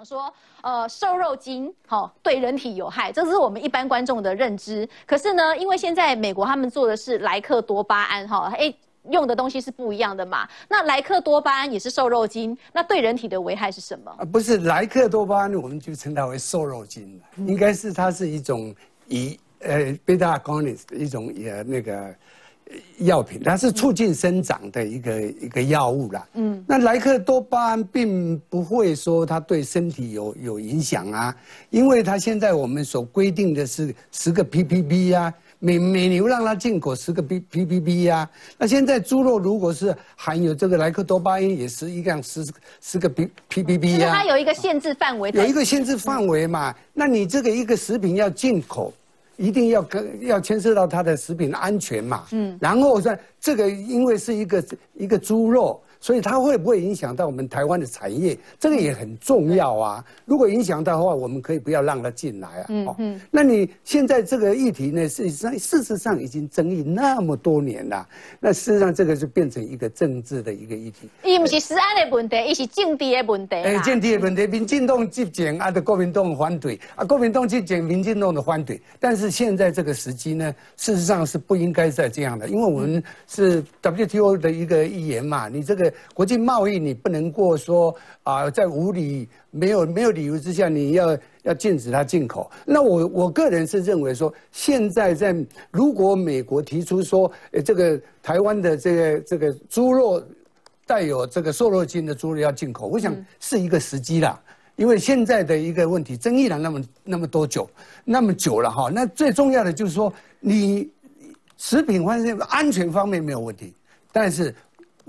讲说，呃，瘦肉精好对人体有害，这是我们一般观众的认知。可是呢，因为现在美国他们做的是莱克多巴胺哈，哎，用的东西是不一样的嘛。那莱克多巴胺也是瘦肉精，那对人体的危害是什么？啊，不是莱克多巴胺，我们就称它为瘦肉精应该是它是一种以呃贝塔阿尼的一种也那个。药品，它是促进生长的一个一个药物啦。嗯，那莱克多巴胺并不会说它对身体有有影响啊，因为它现在我们所规定的是十个 ppb 呀，每每牛让它进口十个 p ppb 呀。那现在猪肉如果是含有这个莱克多巴胺，也是一样十十个 p ppb 呀。它有一个限制范围。有一个限制范围嘛？那你这个一个食品要进口。一定要跟要牵涉到它的食品安全嘛，嗯，然后在这个因为是一个一个猪肉。所以它会不会影响到我们台湾的产业？这个也很重要啊。如果影响到的话，我们可以不要让它进来啊。嗯嗯。那你现在这个议题呢？事实上，事实上已经争议那么多年了。那事实上，这个就变成一个政治的一个议题。伊不是食安的问题，伊是政治的问题。哎，政治的问题，民进党执政啊，的国民党反对啊，国民党执政，民进党的反对。但是现在这个时机呢，事实上是不应该再这样的，因为我们是 WTO 的一个议员嘛，你这个。国际贸易你不能过说啊，在无理没有没有理由之下，你要要禁止它进口。那我我个人是认为说，现在在如果美国提出说，呃，这个台湾的这个这个猪肉带有这个瘦肉精的猪肉要进口，我想是一个时机啦。因为现在的一个问题争议了那么那么多久，那么久了哈。那最重要的就是说，你食品方面安全方面没有问题，但是。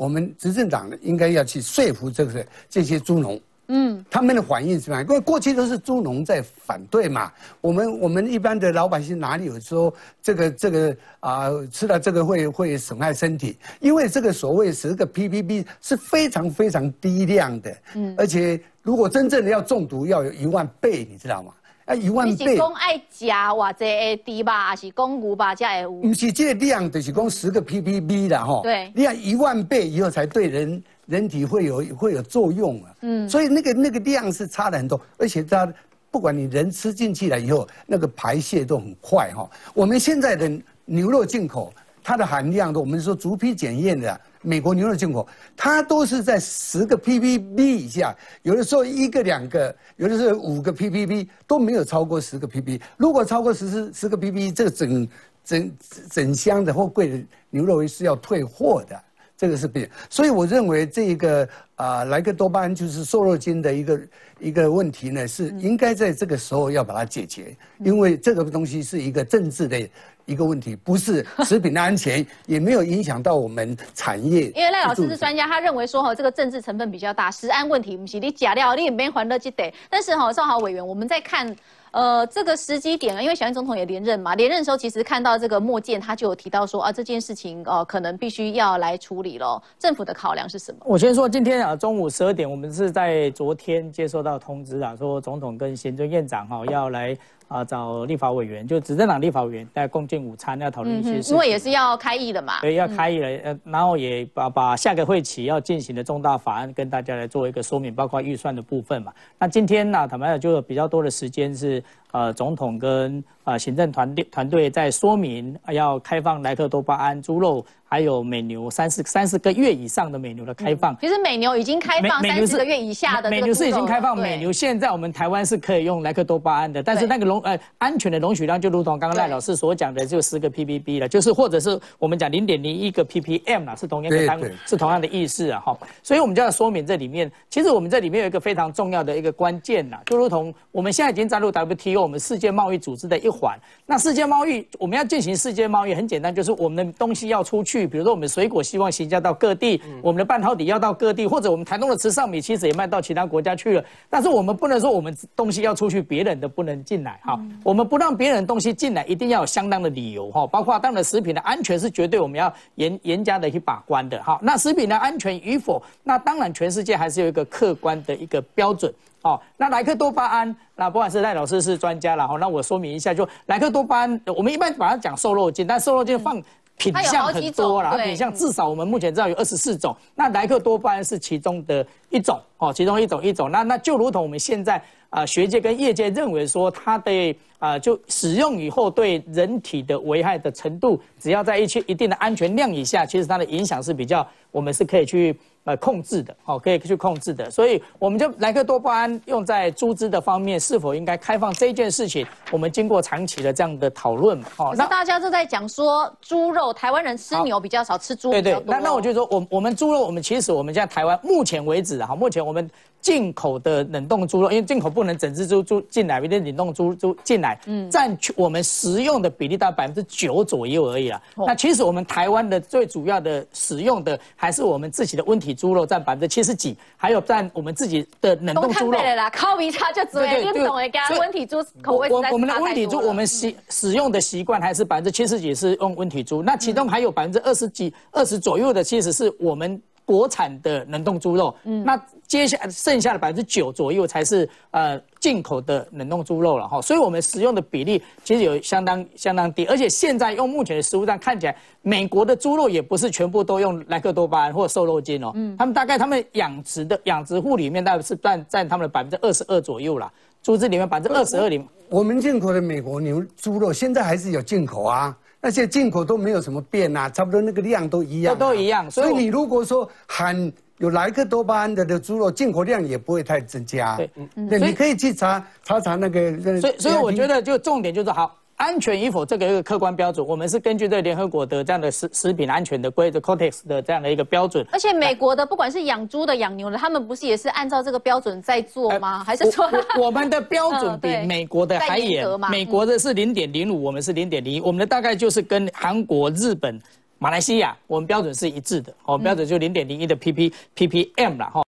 我们执政党呢，应该要去说服这个这些猪农，嗯，他们的反应是什么？因为过去都是猪农在反对嘛。我们我们一般的老百姓哪里有说这个这个啊，吃了这个会会损害身体？因为这个所谓十个 ppb 是非常非常低量的，嗯，而且如果真正的要中毒，要有一万倍，你知道吗？啊，一万倍！是讲爱食或者会猪吧，还是讲牛吧才会有？不是这个量，就是讲十个 ppb 的哈。对。你看一万倍以后才对人人体会有会有作用啊。嗯。所以那个那个量是差了很多，而且它不管你人吃进去了以后，那个排泄都很快哈。我们现在的牛肉进口，它的含量，我们说逐批检验的。美国牛肉进口，它都是在十个 ppb 以下，有的时候一个两个，有的时候五个 ppb 都没有超过十个 ppb。如果超过十十十个 ppb，这个整整整箱的或贵的牛肉是要退货的，这个是病。所以我认为这个啊莱克多巴胺就是瘦肉精的一个一个问题呢，是应该在这个时候要把它解决，因为这个东西是一个政治的。一个问题不是食品的安全，也没有影响到我们产业。因为赖老师是专家，他认为说哈，这个政治成分比较大，食安问题不是你假料，你也没还得记得。但是哈，赵豪委员，我们在看呃这个时机点啊，因为小英总统也连任嘛，连任的时候其实看到这个莫建，他就有提到说啊，这件事情哦，可能必须要来处理咯。政府的考量是什么？我先说，今天啊中午十二点，我们是在昨天接收到通知啊，说总统跟行政院长哈要来。啊，找立法委员，就执政党立法委员在共进午餐，要讨论一些事。因为也是要开议的嘛。对，要开议了，呃，然后也把把下个会期要进行的重大法案跟大家来做一个说明，包括预算的部分嘛。那今天呢，坦白讲，就比较多的时间是。呃，总统跟呃行政团队团队在说明要开放莱克多巴胺猪肉，还有美牛三十三十个月以上的美牛的开放。其实美牛已经开放三十个月以下的。美牛是已经开放，美牛现在我们台湾是可以用莱克多巴胺的，但是那个容呃安全的容许量就如同刚刚赖老师所讲的，就十个 ppb 了，就是或者是我们讲零点零一个 ppm 啦，是同样的单位，是同样的意思啊哈。所以我们就要说明这里面，其实我们这里面有一个非常重要的一个关键呐，就如同我们现在已经加入 WTO。我们世界贸易组织的一环，那世界贸易我们要进行世界贸易，很简单，就是我们的东西要出去，比如说我们水果希望行销到各地，我们的半导体要到各地，或者我们台东的池上米其实也卖到其他国家去了。但是我们不能说我们东西要出去，别人的不能进来好。我们不让别人东西进来，一定要有相当的理由哈。包括当然食品的安全是绝对我们要严严加的去把关的哈。那食品的安全与否，那当然全世界还是有一个客观的一个标准。哦，那莱克多巴胺，那不管是赖老师是专家了哈，那我说明一下，就莱克多巴胺，我们一般把它讲瘦肉精，但瘦肉精放品相很多啦，品相至少我们目前知道有二十四种，那莱克多巴胺是其中的一种哦，其中一种一种，那那就如同我们现在啊学界跟业界认为说，它的啊就使用以后对人体的危害的程度，只要在一些一定的安全量以下，其实它的影响是比较，我们是可以去。呃，控制的，哦，可以去控制的，所以我们就莱克多巴胺用在猪只的方面，是否应该开放这件事情，我们经过长期的这样的讨论嘛，哦，那大家都在讲说猪肉，台湾人吃牛比较少，吃猪比较多。那那我就说，我我们猪肉，我们其实我们现在台湾目前为止，哈，目前我们。进口的冷冻猪肉，因为进口不能整只猪猪进来，一定冷冻猪猪进来，嗯，占我们食用的比例大概百分之九左右而已啦。那其实我们台湾的最主要的使用的还是我们自己的温体猪肉，占百分之七十几，还有占我们自己的冷冻猪肉。对啦，靠比差就只有运动的跟温体猪口味我我们的温体猪，我们习使用的习惯还是百分之七十几是用温体猪，那其中还有百分之二十几、二十左右的，其实是我们。国产的冷冻猪肉，嗯，那接下剩下的百分之九左右才是呃进口的冷冻猪肉了哈，所以我们使用的比例其实有相当相当低，而且现在用目前的食物上看起来，美国的猪肉也不是全部都用莱克多巴胺或瘦肉精哦，嗯，他们大概他们养殖的养殖户里面大概是占占他们的百分之二十二左右啦，猪只里面百分之二十二里，我们进口的美国牛猪肉现在还是有进口啊。那些进口都没有什么变啊，差不多那个量都一样，都都一样。所以你如果说含有莱克多巴胺的的猪肉，进口量也不会太增加。对，对，你可以去查查查那个。所以，所以我觉得就重点就是好。安全与否这个一个客观标准，我们是根据这联合国的这样的食食品安全的规则 （Codex） 的这样的一个标准。而且美国的不管是养猪的、养牛的，他们不是也是按照这个标准在做吗？还是说我们的标准 比美国的还严？美国的是零点零五，我们是零点零一，我们的大概就是跟韩国、日本、马来西亚，我们标准是一致的。哦，标准就零点零一的 pp ppm 了哈。